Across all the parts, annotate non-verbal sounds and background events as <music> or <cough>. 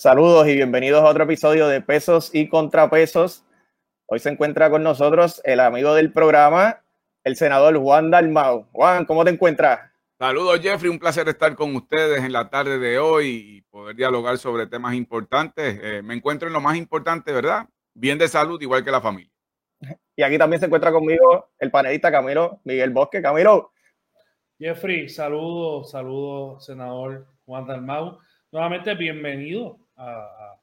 Saludos y bienvenidos a otro episodio de Pesos y Contrapesos. Hoy se encuentra con nosotros el amigo del programa, el senador Juan Dalmau. Juan, ¿cómo te encuentras? Saludos Jeffrey, un placer estar con ustedes en la tarde de hoy y poder dialogar sobre temas importantes. Eh, me encuentro en lo más importante, ¿verdad? Bien de salud, igual que la familia. Y aquí también se encuentra conmigo el panelista Camilo Miguel Bosque. Camilo. Jeffrey, saludos, saludos, senador Juan Dalmau. Nuevamente, bienvenido a,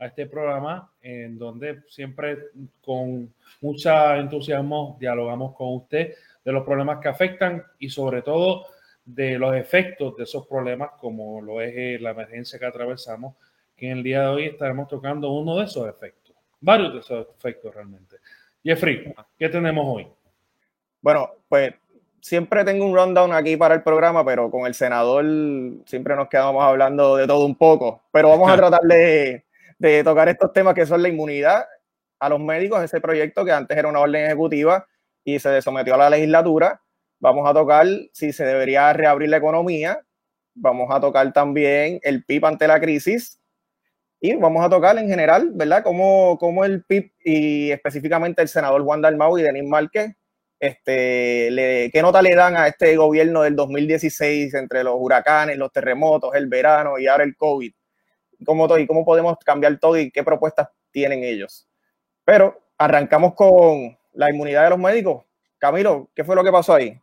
este programa en donde siempre con mucho entusiasmo dialogamos con usted de los problemas que afectan y sobre todo de los efectos de esos problemas como lo es eh, la emergencia que atravesamos, que en el día de hoy estaremos tocando uno de esos efectos, varios de esos efectos realmente. Jeffrey, ¿qué tenemos hoy? Bueno, pues siempre tengo un rundown aquí para el programa, pero con el senador siempre nos quedamos hablando de todo un poco. Pero vamos a tratar de, tocar estos temas que son la inmunidad a los médicos, ese proyecto que antes era una orden ejecutiva y se sometió a la legislatura. Vamos a tocar si se debería reabrir la economía. Vamos a tocar también el PIB ante la crisis. Y vamos a tocar en general, ¿verdad? Cómo, cómo el PIB y específicamente el senador Juan Dalmau y Denis Márquez este, ¿Qué nota le dan a este gobierno del 2016 entre los huracanes, los terremotos, el verano y ahora el COVID? ¿Cómo, y cómo podemos cambiar todo y qué propuestas tienen ellos? Pero arrancamos con la inmunidad de los médicos. Camilo, ¿qué fue lo que pasó ahí?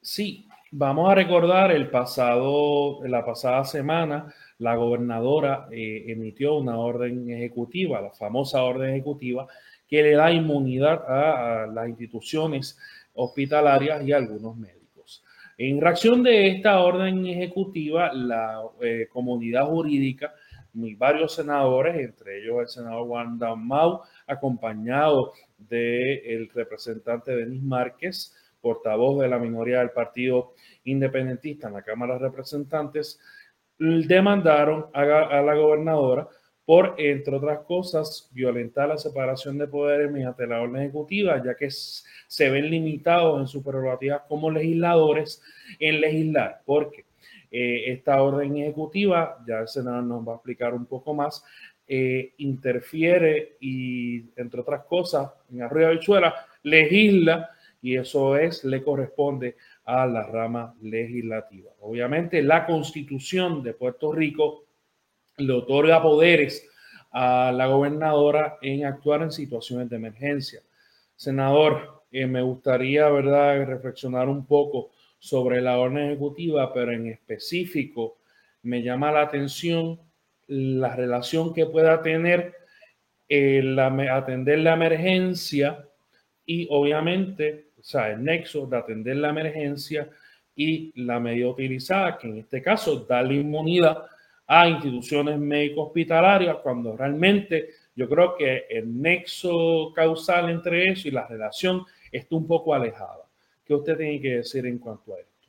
Sí, vamos a recordar el pasado, la pasada semana, la gobernadora eh, emitió una orden ejecutiva, la famosa orden ejecutiva, que le da inmunidad a, las instituciones hospitalarias y a algunos médicos. En reacción de esta orden ejecutiva, la eh, comunidad jurídica varios senadores, entre ellos el senador Juan Mau, acompañado del representante Denis Márquez, portavoz de la minoría del Partido Independentista en la Cámara de Representantes, demandaron a la gobernadora por, entre otras cosas, violentar la separación de poderes mediante la orden ejecutiva, ya que se ven limitados en sus prerrogativas como legisladores en legislar, porque eh, esta orden ejecutiva, ya el Senado nos va a explicar un poco más, eh, interfiere y, entre otras cosas, en Arroyo Bichuela, legisla y eso es, le corresponde a la rama legislativa. Obviamente, la constitución de Puerto Rico le otorga poderes a la gobernadora en actuar en situaciones de emergencia. Senador, eh, me gustaría, ¿verdad?, reflexionar un poco sobre la orden ejecutiva, pero en específico me llama la atención la relación que pueda tener el atender la emergencia y obviamente, o sea, el nexo de atender la emergencia y la medida utilizada, que en este caso da la inmunidad a instituciones médico hospitalarias cuando realmente yo creo que el nexo causal entre eso y la relación está un poco alejada. ¿Qué usted tiene que decir en cuanto a esto?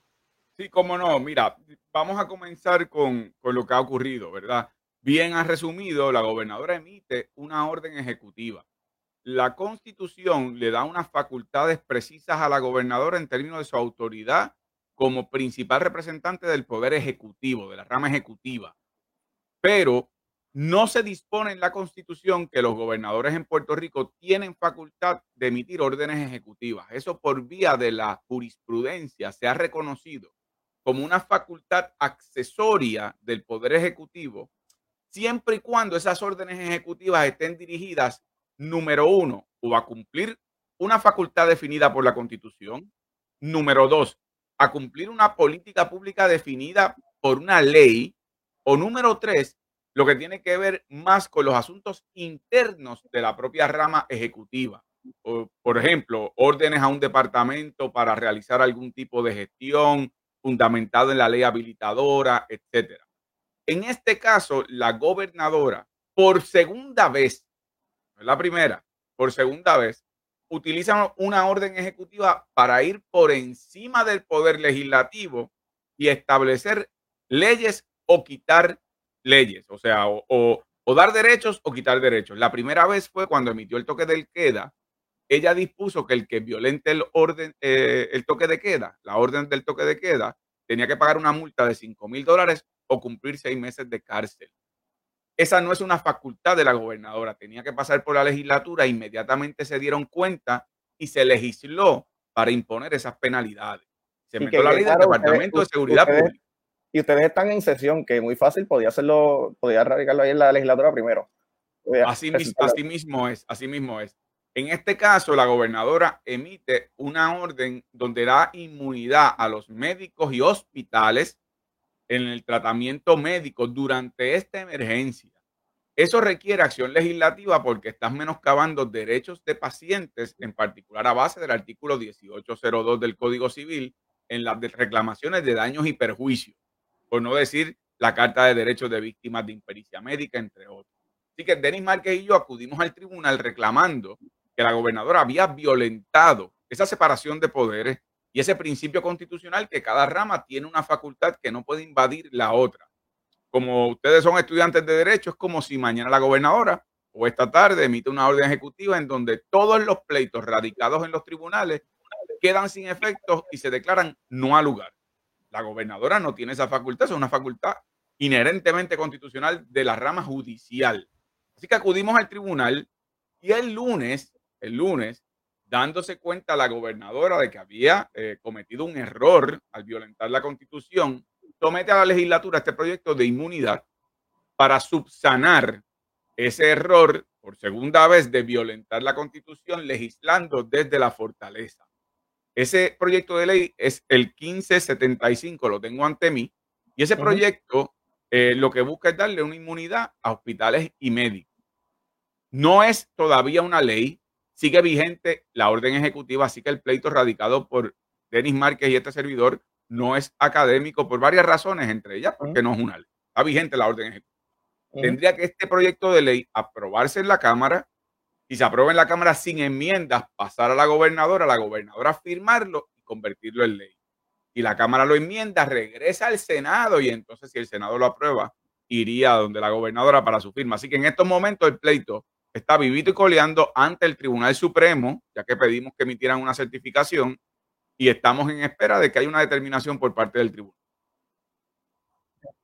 Sí, cómo no. Mira, vamos a comenzar con, con lo que ha ocurrido, ¿verdad? Bien ha resumido, la gobernadora emite una orden ejecutiva. La constitución le da unas facultades precisas a la gobernadora en términos de su autoridad como principal representante del poder ejecutivo, de la rama ejecutiva pero no se dispone en la Constitución que los gobernadores en Puerto Rico tienen facultad de emitir órdenes ejecutivas. Eso por vía de la jurisprudencia se ha reconocido como una facultad accesoria del Poder Ejecutivo, siempre y cuando esas órdenes ejecutivas estén dirigidas, número uno, o a cumplir una facultad definida por la Constitución, número dos, a cumplir una política pública definida por una ley, o número tres, lo que tiene que ver más con los asuntos internos de la propia rama ejecutiva. por ejemplo, órdenes a un departamento para realizar algún tipo de gestión fundamentado en la ley habilitadora, etc. En este caso, la gobernadora, por segunda vez, no es la primera, por segunda vez, utiliza una orden ejecutiva para ir por encima del poder legislativo y establecer leyes o quitar leyes, o sea, o, dar derechos o quitar derechos. La primera vez fue cuando emitió el toque del queda, ella dispuso que el que violente el orden, eh, el toque de queda, la orden del toque de queda, tenía que pagar una multa de 5 mil dólares o cumplir seis meses de cárcel. Esa no es una facultad de la gobernadora, tenía que pasar por la legislatura, inmediatamente se dieron cuenta y se legisló para imponer esas penalidades. Se metió la ley del Departamento de Seguridad Pública. Y ustedes están en sesión, que muy fácil, podía hacerlo, podía radicarlo ahí en la legislatura primero. Así, así mismo es, así mismo es. En este caso, la gobernadora emite una orden donde da inmunidad a los médicos y hospitales en el tratamiento médico durante esta emergencia. Eso requiere acción legislativa porque estás menoscabando derechos de pacientes, en particular a base del artículo 1802 del Código Civil, en las reclamaciones de daños y perjuicios, por no decir la Carta de Derechos de Víctimas de Impericia Médica, entre otros. Así que Denis Márquez y yo acudimos al tribunal reclamando que la gobernadora había violentado esa separación de poderes y ese principio constitucional que cada rama tiene una facultad que no puede invadir la otra. Como ustedes son estudiantes de derecho, es como si mañana la gobernadora o esta tarde emite una orden ejecutiva en donde todos los pleitos radicados en los tribunales quedan sin efectos y se declaran no al lugar. La gobernadora no tiene esa facultad, es una facultad inherentemente constitucional de la rama judicial. Así que acudimos al tribunal y el lunes, el lunes, dándose cuenta la gobernadora de que había eh, cometido un error al violentar la constitución, somete a la legislatura este proyecto de inmunidad para subsanar ese error por segunda vez de violentar la constitución legislando desde la fortaleza. Ese proyecto de ley es el 1575, lo tengo ante mí, y ese proyecto eh, lo que busca es darle una inmunidad a hospitales y médicos. No es todavía una ley, sigue vigente la orden ejecutiva, así que el pleito radicado por Denis Márquez y este servidor no es académico por varias razones, entre ellas porque no es una ley. Está vigente la orden ejecutiva. Tendría que este proyecto de ley aprobarse en la Cámara y se aprueba en la Cámara sin enmiendas, pasar a la gobernadora, la gobernadora firmarlo y convertirlo en ley. Y la Cámara lo enmienda, regresa al Senado y entonces si el Senado lo aprueba, iría donde la gobernadora para su firma. Así que en estos momentos el pleito está vivito y coleando ante el Tribunal Supremo, ya que pedimos que emitieran una certificación y estamos en espera de que haya una determinación por parte del tribunal.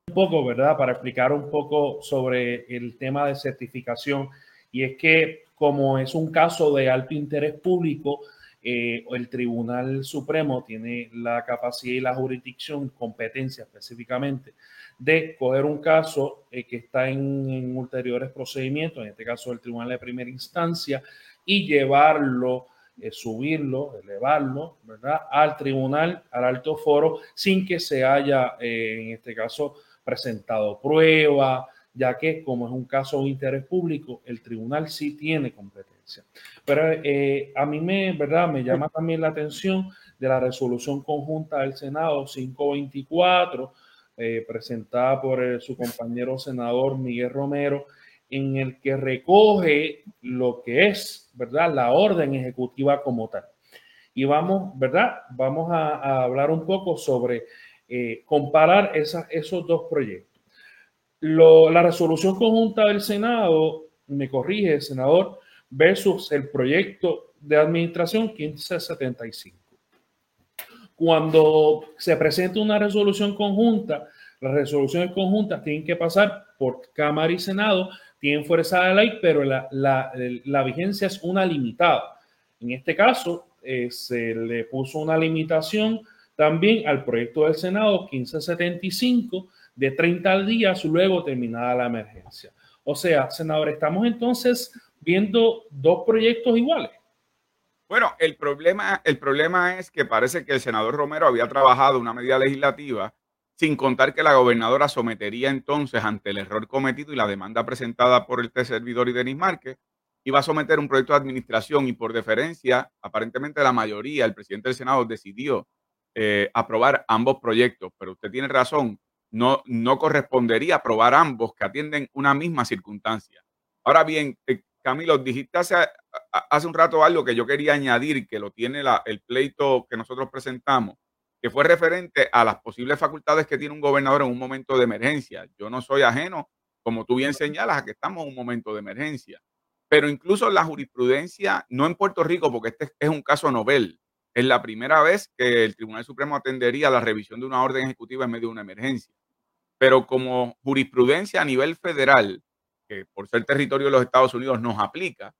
Un poco, ¿verdad? Para explicar un poco sobre el tema de certificación. Y es que como es un caso de alto interés público, eh, el Tribunal Supremo tiene la capacidad y la jurisdicción, competencia específicamente, de coger un caso eh, que está en, ulteriores procedimientos, en este caso el Tribunal de Primera Instancia, y llevarlo, eh, subirlo, elevarlo, ¿verdad?, al Tribunal, al alto foro, sin que se haya, en este caso, presentado prueba, ya que como es un caso de interés público, el tribunal sí tiene competencia. Pero a mí me, ¿verdad? me llama también la atención de la resolución conjunta del Senado 524, eh, presentada por eh, su compañero senador Miguel Romero, en el que recoge lo que es, ¿verdad?, la orden ejecutiva como tal. Y vamos, ¿verdad? Vamos a, hablar un poco sobre eh, comparar esos dos proyectos. La resolución conjunta del Senado, me corrige, senador, versus el proyecto de administración 1575. Cuando se presenta una resolución conjunta, las resoluciones conjuntas tienen que pasar por Cámara y Senado, tienen fuerza de ley, pero la, la, vigencia es una limitada. En este caso, eh, se le puso una limitación también al proyecto del Senado 1575 de 30 días luego terminada la emergencia. O sea, senador, estamos entonces viendo dos proyectos iguales. Bueno, el problema, el problema es que parece que el senador Romero había trabajado una medida legislativa sin contar que la gobernadora sometería entonces ante el error cometido y la demanda presentada por este servidor y Denis Márquez, iba a someter un proyecto de administración y por deferencia, aparentemente la mayoría, el presidente del Senado decidió eh, aprobar ambos proyectos, pero usted tiene razón, no, no correspondería aprobar ambos que atienden una misma circunstancia. Ahora bien, eh, Camilo, dijiste hace, hace, un rato algo que yo quería añadir, que lo tiene el pleito que nosotros presentamos, que fue referente a las posibles facultades que tiene un gobernador en un momento de emergencia. Yo no soy ajeno, como tú bien señalas, a que estamos en un momento de emergencia. Pero incluso la jurisprudencia, no en Puerto Rico, porque este es un caso novel, es la primera vez que el Tribunal Supremo atendería la revisión de una orden ejecutiva en medio de una emergencia. Pero como jurisprudencia a nivel federal, que por ser territorio de los Estados Unidos nos aplica,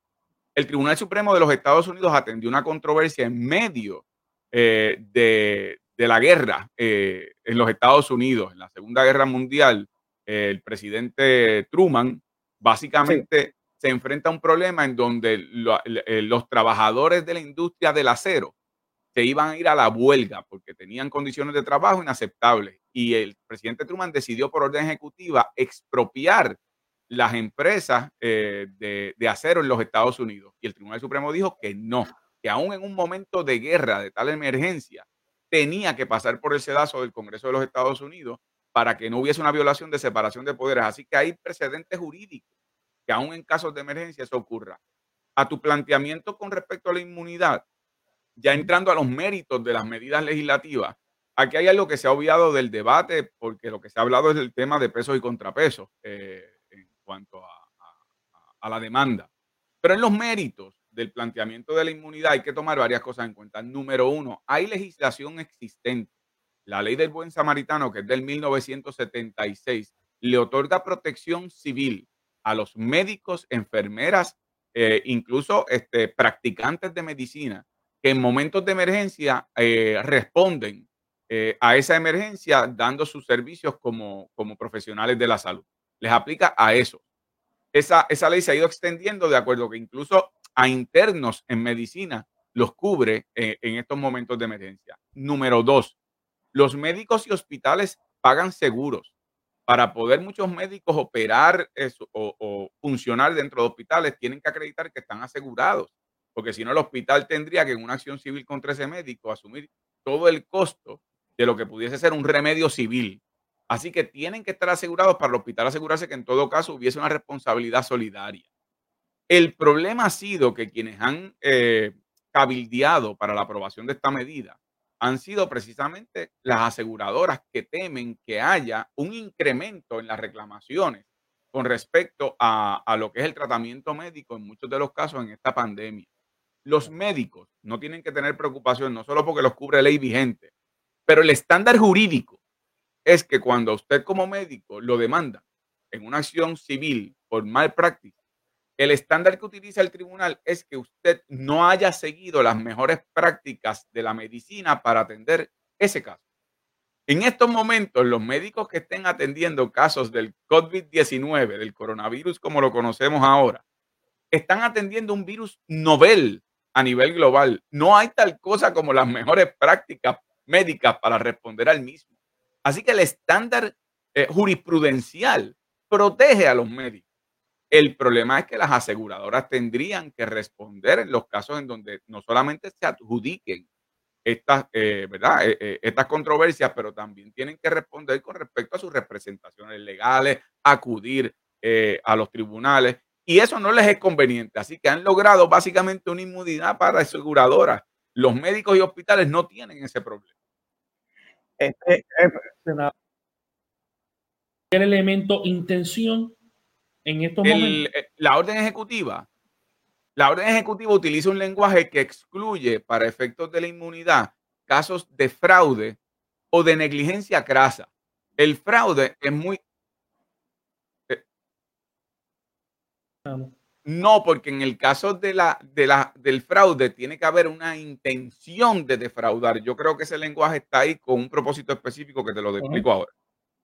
el Tribunal Supremo de los Estados Unidos atendió una controversia en medio eh, de, la guerra eh, en los Estados Unidos, en la Segunda Guerra Mundial. el presidente Truman básicamente se enfrenta a un problema en donde eh, los trabajadores de la industria del acero se iban a ir a la huelga porque tenían condiciones de trabajo inaceptables. Y el presidente Truman decidió por orden ejecutiva expropiar las empresas eh, de, acero en los Estados Unidos. Y el Tribunal Supremo dijo que no, que aún en un momento de guerra, de tal emergencia, tenía que pasar por el sedazo del Congreso de los Estados Unidos para que no hubiese una violación de separación de poderes. Así que hay precedentes jurídicos que aún en casos de emergencia eso ocurra. A tu planteamiento con respecto a la inmunidad, ya entrando a los méritos de las medidas legislativas, aquí hay algo que se ha obviado del debate porque lo que se ha hablado es el tema de pesos y contrapesos. Eh, cuanto a, la demanda. Pero en los méritos del planteamiento de la inmunidad hay que tomar varias cosas en cuenta. Número uno, hay legislación existente. La ley del buen samaritano, que es del 1976, le otorga protección civil a los médicos, enfermeras, eh, incluso este, practicantes de medicina, que en momentos de emergencia eh, responden eh, a esa emergencia dando sus servicios como, como profesionales de la salud les aplica a eso. Esa, esa ley se ha ido extendiendo de acuerdo que incluso a internos en medicina los cubre eh, en estos momentos de emergencia. Número dos, los médicos y hospitales pagan seguros. Para poder muchos médicos operar o, o, funcionar dentro de hospitales, tienen que acreditar que están asegurados, porque si no, el hospital tendría que en una acción civil contra ese médico asumir todo el costo de lo que pudiese ser un remedio civil. Así que tienen que estar asegurados para el hospital asegurarse que en todo caso hubiese una responsabilidad solidaria. El problema ha sido que quienes han eh, cabildeado para la aprobación de esta medida han sido precisamente las aseguradoras que temen que haya un incremento en las reclamaciones con respecto a, a lo que es el tratamiento médico en muchos de los casos en esta pandemia. Los médicos no tienen que tener preocupación, no solo porque los cubre ley vigente, pero el estándar jurídico es que cuando usted como médico lo demanda en una acción civil por mal práctica, el estándar que utiliza el tribunal es que usted no haya seguido las mejores prácticas de la medicina para atender ese caso. En estos momentos, los médicos que estén atendiendo casos del COVID-19, del coronavirus como lo conocemos ahora, están atendiendo un virus novel a nivel global. No hay tal cosa como las mejores prácticas médicas para responder al mismo. Así que el estándar eh, jurisprudencial protege a los médicos. El problema es que las aseguradoras tendrían que responder en los casos en donde no solamente se adjudiquen estas, eh, ¿verdad? Eh, estas controversias, pero también tienen que responder con respecto a sus representaciones legales, acudir a los tribunales. Y eso no les es conveniente. Así que han logrado básicamente una inmunidad para aseguradoras. Los médicos y hospitales no tienen ese problema. Este, el elemento intención en estos momentos. Eh, la orden ejecutiva. La orden ejecutiva utiliza un lenguaje que excluye para efectos de la inmunidad casos de fraude o de negligencia crasa. El fraude es muy... no, porque en el caso de la, de la, del fraude tiene que haber una intención de defraudar. Yo creo que ese lenguaje está ahí con un propósito específico que te lo explico ahora.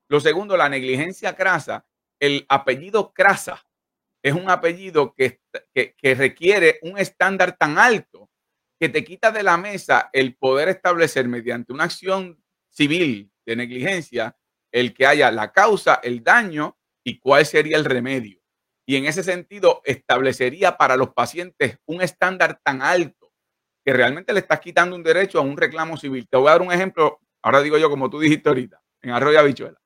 Lo segundo, la negligencia crasa. El apellido crasa es un apellido que, que, que requiere un estándar tan alto que te quita de la mesa el poder establecer mediante una acción civil de negligencia el que haya la causa, el daño y cuál sería el remedio y en ese sentido establecería para los pacientes un estándar tan alto que realmente le estás quitando un derecho a un reclamo civil. Te voy a dar un ejemplo, ahora digo yo como tú dijiste ahorita, en Arroyo Habichuela.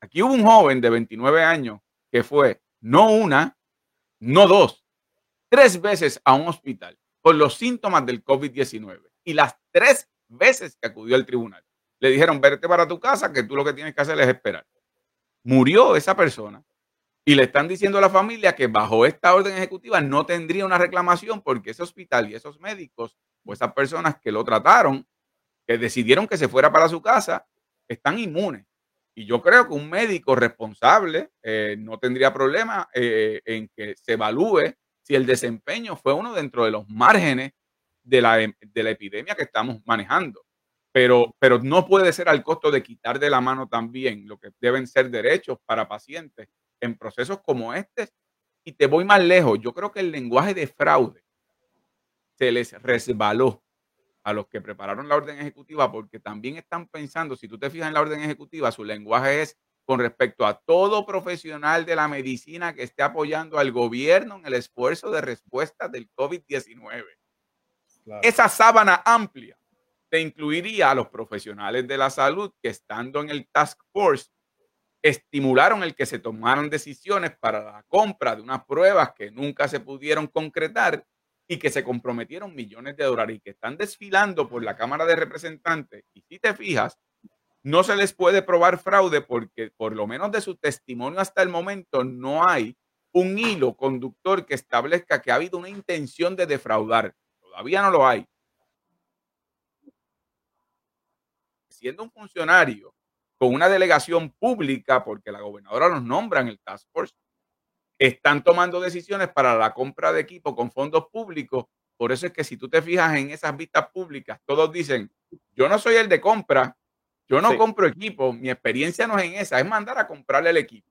Aquí hubo un joven de 29 años que fue no una, no dos, tres veces a un hospital por los síntomas del COVID-19 y las tres veces que acudió al tribunal. Le dijeron, vete para tu casa, que tú lo que tienes que hacer es esperar. Murió esa persona y le están diciendo a la familia que bajo esta orden ejecutiva no tendría una reclamación porque ese hospital y esos médicos o esas personas que lo trataron, que decidieron que se fuera para su casa, están inmunes. Y yo creo que un médico responsable eh, no tendría problema eh, en que se evalúe si el desempeño fue uno dentro de los márgenes de la, de la epidemia que estamos manejando. Pero, pero no puede ser al costo de quitar de la mano también lo que deben ser derechos para pacientes en procesos como este. Y te voy más lejos, yo creo que el lenguaje de fraude se les resbaló a los que prepararon la orden ejecutiva porque también están pensando, si tú te fijas en la orden ejecutiva, su lenguaje es con respecto a todo profesional de la medicina que esté apoyando al gobierno en el esfuerzo de respuesta del COVID-19. Esa sábana amplia te incluiría a los profesionales de la salud que estando en el task force estimularon el que se tomaran decisiones para la compra de unas pruebas que nunca se pudieron concretar y que se comprometieron millones de dólares y que están desfilando por la Cámara de Representantes. Y si te fijas, no se les puede probar fraude porque por lo menos de su testimonio hasta el momento no hay un hilo conductor que establezca que ha habido una intención de defraudar. Todavía no lo hay. Siendo un funcionario con una delegación pública, porque la gobernadora los nombra en el Task Force, están tomando decisiones para la compra de equipo con fondos públicos. Por eso es que si tú te fijas en esas vistas públicas, todos dicen, yo no soy el de compra, yo no compro equipo, mi experiencia no es en esa, es mandar a comprarle el equipo.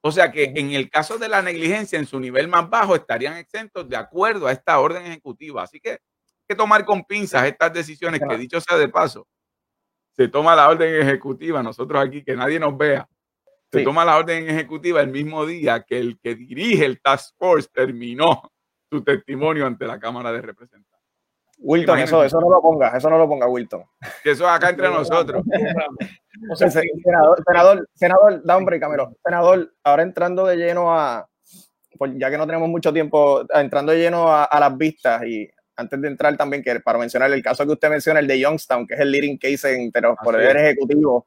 O sea que en el caso de la negligencia en su nivel más bajo estarían exentos de acuerdo a esta orden ejecutiva. Así que hay que tomar con pinzas estas decisiones que dicho sea de paso, se toma la orden ejecutiva, nosotros aquí que nadie nos vea, se toma la orden ejecutiva el mismo día que el que dirige el Task Force terminó su testimonio ante la Cámara de Representantes. Wilton, eso, eso, no lo ponga, eso no lo ponga, Wilton. Que eso es acá entre nosotros. senador, senador, senador, da hombre, Camilo. Senador, ahora entrando de lleno a, pues ya que no tenemos mucho tiempo, entrando de lleno a, las vistas y antes de entrar también, que para mencionar el caso que usted menciona, el de Youngstown, que es el leading case en los poderes ejecutivos,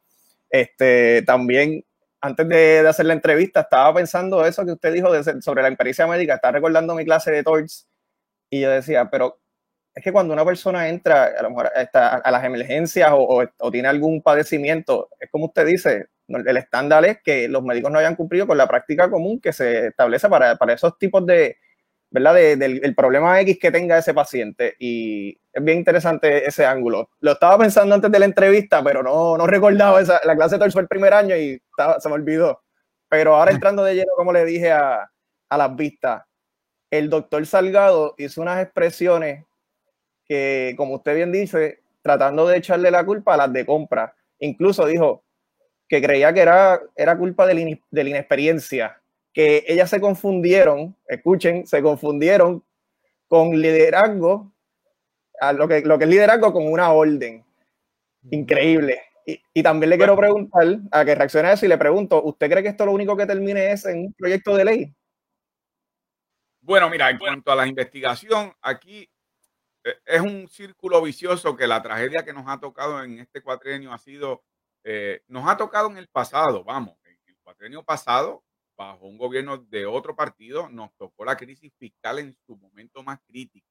este, también antes de, hacer la entrevista, estaba pensando eso que usted dijo sobre la experiencia médica, estaba recordando mi clase de TORCH y yo decía, pero es que cuando una persona entra a lo mejor a, las emergencias o, tiene algún padecimiento, es como usted dice, el estándar es que los médicos no hayan cumplido con la práctica común que se establece para, para esos tipos de, ¿verdad? del problema X que tenga ese paciente. Y es bien interesante ese ángulo. Lo estaba pensando antes de la entrevista, pero no, no recordaba esa. La clase de fue el primer año y se me olvidó. Pero ahora entrando de lleno, como le dije a, a las vistas, el doctor Salgado hizo unas expresiones que, como usted bien dice, tratando de echarle la culpa a las de compra. Incluso dijo que creía que era, era culpa de la, de la inexperiencia que ellas se confundieron, escuchen, se confundieron con liderazgo, a lo, que, lo que es liderazgo con una orden. Increíble. Y, también le quiero preguntar, a que reaccione a eso y le pregunto, ¿usted cree que esto lo único que termine es en un proyecto de ley? Bueno, mira, en cuanto a la investigación, aquí eh, es un círculo vicioso que la tragedia que nos ha tocado en este cuatrienio ha sido, eh, nos ha tocado en el pasado, vamos, en el cuatrienio pasado bajo un gobierno de otro partido, nos tocó la crisis fiscal en su momento más crítico.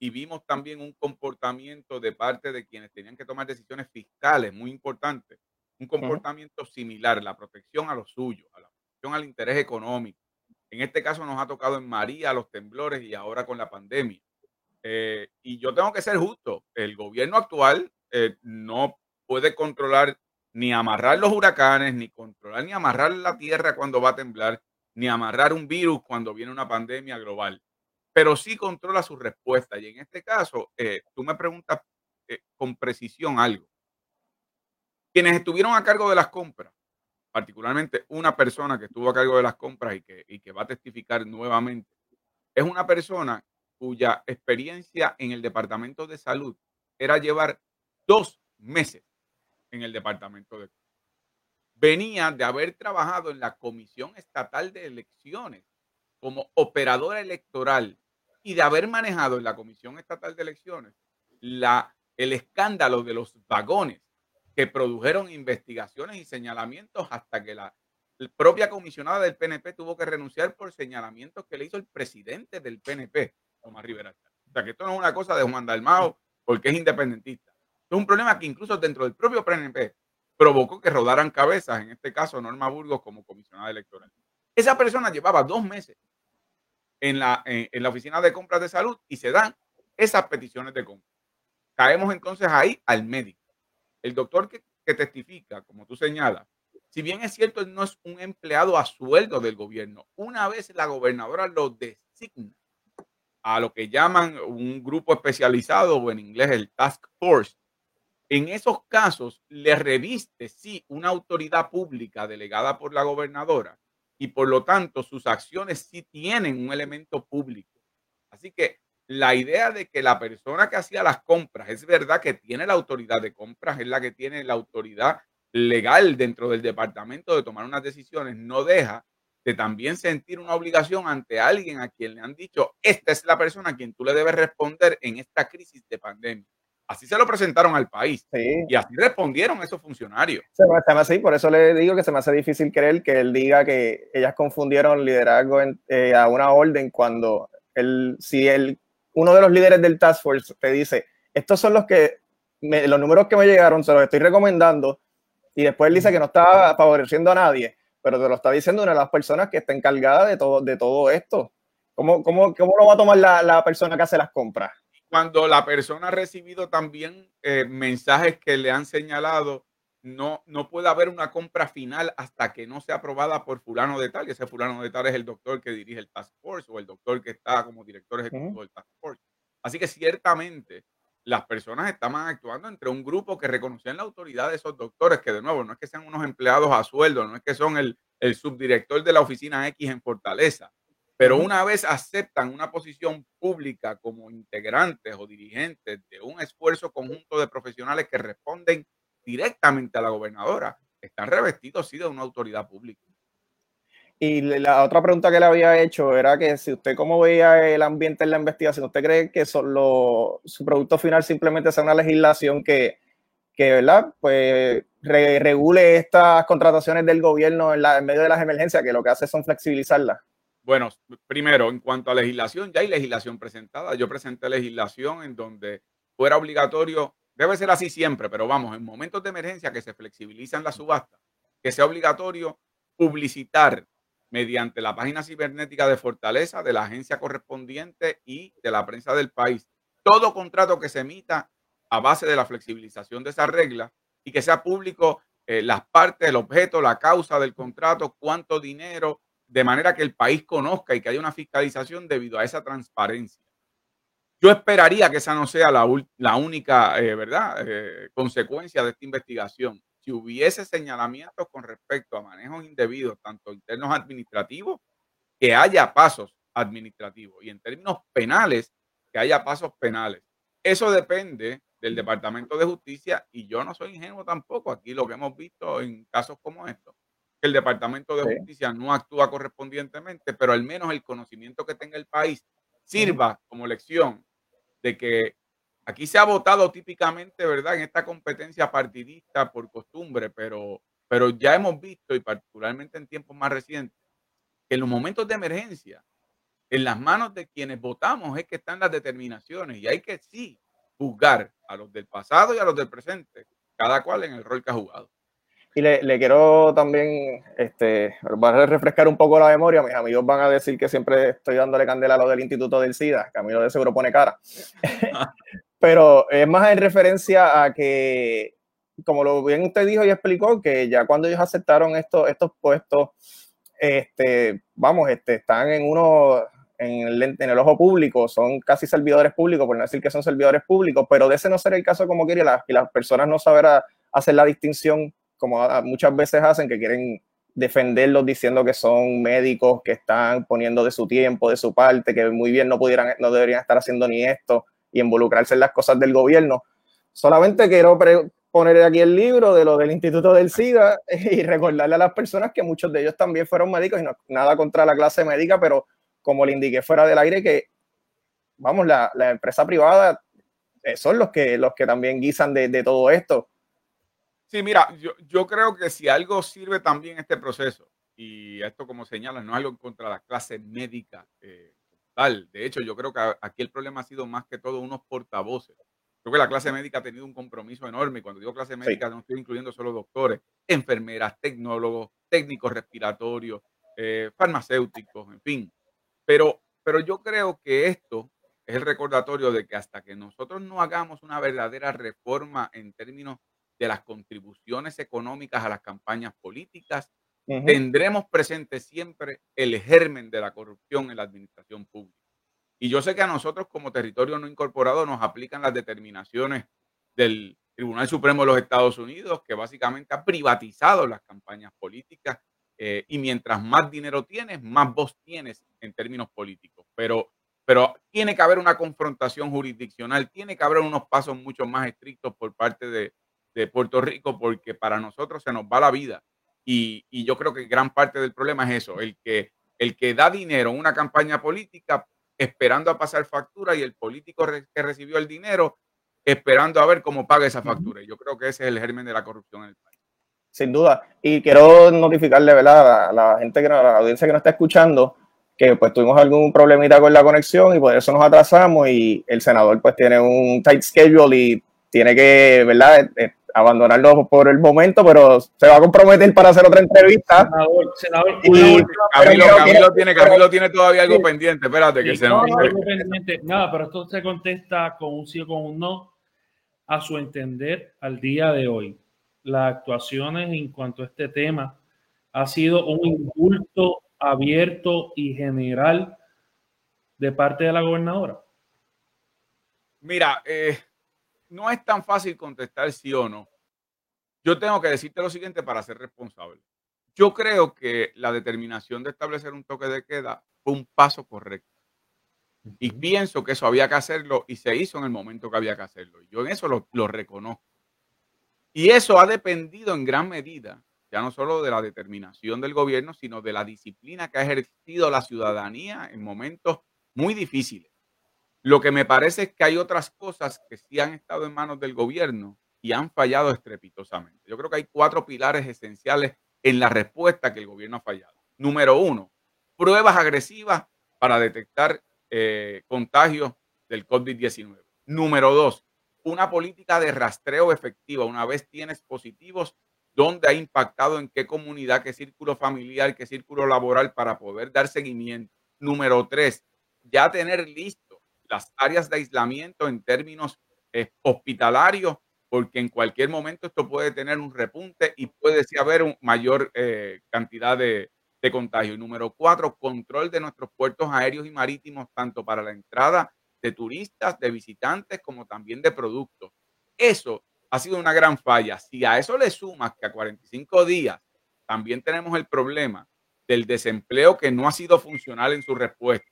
Y vimos también un comportamiento de parte de quienes tenían que tomar decisiones fiscales muy importantes, un comportamiento similar, la protección a lo suyo, a la protección al interés económico. En este caso nos ha tocado en María los temblores y ahora con la pandemia. Eh, y yo tengo que ser justo, el gobierno actual eh, no puede controlar ni amarrar los huracanes, ni controlar, ni amarrar la tierra cuando va a temblar, ni amarrar un virus cuando viene una pandemia global. Pero sí controla su respuesta. Y en este caso, eh, tú me preguntas eh, con precisión algo. Quienes estuvieron a cargo de las compras, particularmente una persona que estuvo a cargo de las compras y que, y que va a testificar nuevamente, es una persona cuya experiencia en el Departamento de Salud era llevar dos meses en el departamento de venía de haber trabajado en la Comisión Estatal de Elecciones como operadora electoral y de haber manejado en la Comisión Estatal de Elecciones la, el escándalo de los vagones que produjeron investigaciones y señalamientos hasta que la, propia comisionada del PNP tuvo que renunciar por señalamientos que le hizo el presidente del PNP, Tomás Rivera. O sea que esto no es una cosa de Juan Dalmao porque es independentista. Es un problema que incluso dentro del propio PNP provocó que rodaran cabezas, en este caso Norma Burgos como comisionada electoral. Esa persona llevaba dos meses en la, en, la oficina de compras de salud y se dan esas peticiones de compra. Caemos entonces ahí al médico. El doctor que, que testifica, como tú señalas, si bien es cierto, no es un empleado a sueldo del gobierno, una vez la gobernadora lo designa a lo que llaman un grupo especializado o en inglés el task force, en esos casos le reviste, sí, una autoridad pública delegada por la gobernadora y por lo tanto sus acciones sí tienen un elemento público. Así que la idea de que la persona que hacía las compras es verdad que tiene la autoridad de compras, es la que tiene la autoridad legal dentro del departamento de tomar unas decisiones, no deja de también sentir una obligación ante alguien a quien le han dicho, esta es la persona a quien tú le debes responder en esta crisis de pandemia. Así se lo presentaron al país. Y así respondieron esos funcionarios. Se me, hace así, por eso le digo que se me hace difícil creer que él diga que ellas confundieron liderazgo eh, a una orden cuando él, si él, uno de los líderes del Task Force te dice, estos son los que, los números que me llegaron, se los estoy recomendando, y después él dice que no está favoreciendo a nadie, pero te lo está diciendo una de las personas que está encargada de todo, de todo esto. ¿Cómo, cómo, cómo lo va a tomar la, la persona que hace las compras? Cuando la persona ha recibido también eh, mensajes que le han señalado, no, no puede haber una compra final hasta que no sea aprobada por fulano de tal, y ese fulano de tal es el doctor que dirige el Task Force o el doctor que está como director ejecutivo del Task Force. Así que ciertamente las personas estaban actuando entre un grupo que reconocían la autoridad de esos doctores, que de nuevo no es que sean unos empleados a sueldo, no es que son el, el subdirector de la oficina X en Fortaleza, pero una vez aceptan una posición pública como integrantes o dirigentes de un esfuerzo conjunto de profesionales que responden directamente a la gobernadora, están revestidos sí de una autoridad pública. Y la otra pregunta que le había hecho era que si usted cómo veía el ambiente en la investigación, ¿usted cree que su producto final simplemente sea una legislación que, que ¿verdad? Pues regule estas contrataciones del gobierno en, la, en medio de las emergencias, que lo que hace son flexibilizarlas? Bueno, primero, en cuanto a legislación, ya hay legislación presentada. Yo presenté legislación en donde fuera obligatorio, debe ser así siempre, pero vamos, en momentos de emergencia que se flexibilizan las subastas, que sea obligatorio publicitar mediante la página cibernética de Fortaleza, de la agencia correspondiente y de la prensa del país, todo contrato que se emita a base de la flexibilización de esa regla y que sea público eh, las partes, el objeto, la causa del contrato, cuánto dinero, de manera que el país conozca y que haya una fiscalización debido a esa transparencia. Yo esperaría que esa no sea la, única, eh, ¿verdad?, eh, consecuencia de esta investigación. Si hubiese señalamientos con respecto a manejos indebidos, tanto internos administrativos, que haya pasos administrativos y en términos penales, que haya pasos penales. Eso depende del Departamento de Justicia y yo no soy ingenuo tampoco. Aquí lo que hemos visto en casos como estos el Departamento de Justicia no actúa correspondientemente, pero al menos el conocimiento que tenga el país sirva como lección de que aquí se ha votado típicamente, ¿verdad?, en esta competencia partidista por costumbre, pero, pero ya hemos visto, y particularmente en tiempos más recientes, que en los momentos de emergencia, en las manos de quienes votamos es que están las determinaciones y hay que sí juzgar a los del pasado y a los del presente, cada cual en el rol que ha jugado. Y le, quiero también este, a refrescar un poco la memoria. Mis amigos van a decir que siempre estoy dándole candela a lo del Instituto del SIDA. Camilo de seguro pone cara. <laughs> Pero es más en referencia a que, como lo bien usted dijo y explicó, que ya cuando ellos aceptaron estos, estos puestos, este, vamos, este, están en uno, en el, en el, ojo público, son casi servidores públicos, por no decir que son servidores públicos, pero de ese no ser el caso como quiere, las, las personas no saber hacer la distinción como muchas veces hacen, que quieren defenderlos diciendo que son médicos que están poniendo de su tiempo, de su parte, que muy bien no pudieran, no deberían estar haciendo ni esto y involucrarse en las cosas del gobierno. Solamente quiero poner aquí el libro de lo del Instituto del SIDA <laughs> y recordarle a las personas que muchos de ellos también fueron médicos y no nada contra la clase médica, pero como le indiqué fuera del aire que, vamos, la, la empresa privada eh, son los que, los que también guisan de, de todo esto Sí, mira, yo, yo, creo que si algo sirve también este proceso, y esto como señala, no es algo contra la clase médica eh, tal. De hecho, yo creo que aquí el problema ha sido más que todo unos portavoces. Creo que la clase médica ha tenido un compromiso enorme. Y cuando digo clase médica, no estoy incluyendo solo doctores, enfermeras, tecnólogos, técnicos respiratorios, eh, farmacéuticos, en fin. Pero, pero yo creo que esto es el recordatorio de que hasta que nosotros no hagamos una verdadera reforma en términos de las contribuciones económicas a las campañas políticas, tendremos presente siempre el germen de la corrupción en la administración pública. Y yo sé que a nosotros como territorio no incorporado nos aplican las determinaciones del Tribunal Supremo de los Estados Unidos, que básicamente ha privatizado las campañas políticas eh, y mientras más dinero tienes, más voz tienes en términos políticos. Pero, pero tiene que haber una confrontación jurisdiccional, tiene que haber unos pasos mucho más estrictos por parte de, de Puerto Rico, porque para nosotros se nos va la vida. Y, y, yo creo que gran parte del problema es eso, el que, el que da dinero en una campaña política esperando a pasar factura y el político que recibió el dinero esperando a ver cómo paga esa factura. Y yo creo que ese es el germen de la corrupción en el país. Sin duda. Y quiero notificarle, ¿verdad? A la gente, que, a la audiencia que nos está escuchando, que pues tuvimos algún problemita con la conexión y por eso nos atrasamos y el senador pues tiene un tight schedule y tiene que, ¿verdad? Abandonarlo por el momento, pero se va a comprometer para hacer otra entrevista. Senador, Camilo, tiene, Camilo tiene todavía algo pendiente, espérate que se no, Nada, pero esto se contesta con un sí o con un no a su entender al día de hoy. Las actuaciones en cuanto a este tema ha sido un indulto abierto y general de parte de la gobernadora. Mira, eh, no es tan fácil contestar sí o no. Yo tengo que decirte lo siguiente para ser responsable. Yo creo que la determinación de establecer un toque de queda fue un paso correcto. Y pienso que eso había que hacerlo y se hizo en el momento que había que hacerlo. Yo en eso lo, lo reconozco. Y eso ha dependido en gran medida, ya no solo de la determinación del gobierno, sino de la disciplina que ha ejercido la ciudadanía en momentos muy difíciles. Lo que me parece es que hay otras cosas que sí han estado en manos del gobierno y han fallado estrepitosamente. Yo creo que hay cuatro pilares esenciales en la respuesta que el gobierno ha fallado. Número uno, pruebas agresivas para detectar eh, contagios del COVID-19. Número dos, una política de rastreo efectiva. Una vez tienes positivos, ¿dónde ha impactado en qué comunidad, qué círculo familiar, qué círculo laboral para poder dar seguimiento? Número tres, ya tener listo las áreas de aislamiento en términos eh, hospitalarios, porque en cualquier momento esto puede tener un repunte y puede haber una mayor eh, cantidad de, de contagio. Y número cuatro, control de nuestros puertos aéreos y marítimos, tanto para la entrada de turistas, de visitantes, como también de productos. Eso ha sido una gran falla. Si a eso le sumas que a 45 días también tenemos el problema del desempleo que no ha sido funcional en su respuesta,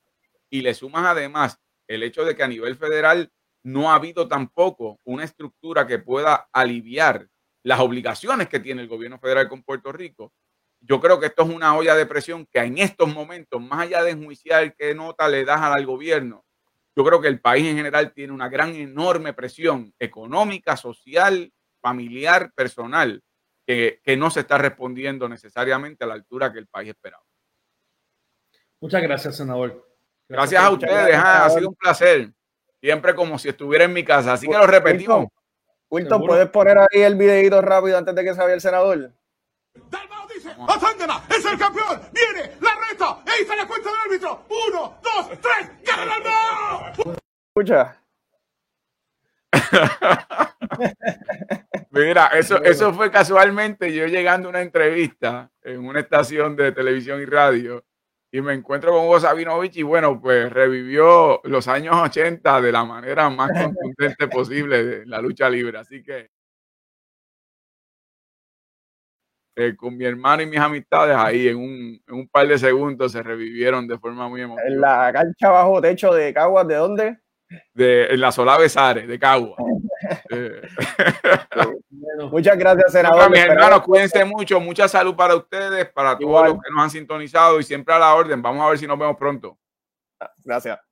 y le sumas además el hecho de que a nivel federal no ha habido tampoco una estructura que pueda aliviar las obligaciones que tiene el gobierno federal con Puerto Rico. Yo creo que esto es una olla de presión que en estos momentos, más allá de enjuiciar qué nota le das al gobierno, yo creo que el país en general tiene una gran, enorme presión económica, social, familiar, personal, que, que no se está respondiendo necesariamente a la altura que el país esperaba. Muchas gracias, senador. Gracias, a ustedes, ha sido un placer. Siempre como si estuviera en mi casa. Así que lo repetimos. Wilton, ¿puedes poner ahí el videito rápido antes de que se vaya el senador? Dalmao dice, Atángana es el campeón, viene la reta, e hizo la cuenta del árbitro, uno, dos, tres, ¡gana Dalmao! Escucha. <laughs> Mira, eso, eso fue casualmente yo llegando a una entrevista en una estación de televisión y radio y me encuentro con Hugo Sabinovich y bueno, pues revivió los años 80 de la manera más contundente <laughs> posible de la lucha libre. Así que eh, con mi hermano y mis amistades ahí en un, en un, par de segundos se revivieron de forma muy emotiva. En la cancha bajo techo de Caguas, ¿de dónde? De, en la Solá Besares, de Caguas. <laughs> Eh. Muchas gracias, senador. mis hermanos, cuídense mucho. Mucha salud para ustedes, para todos los que nos han sintonizado y siempre a la orden. Vamos a ver si nos vemos pronto. Gracias.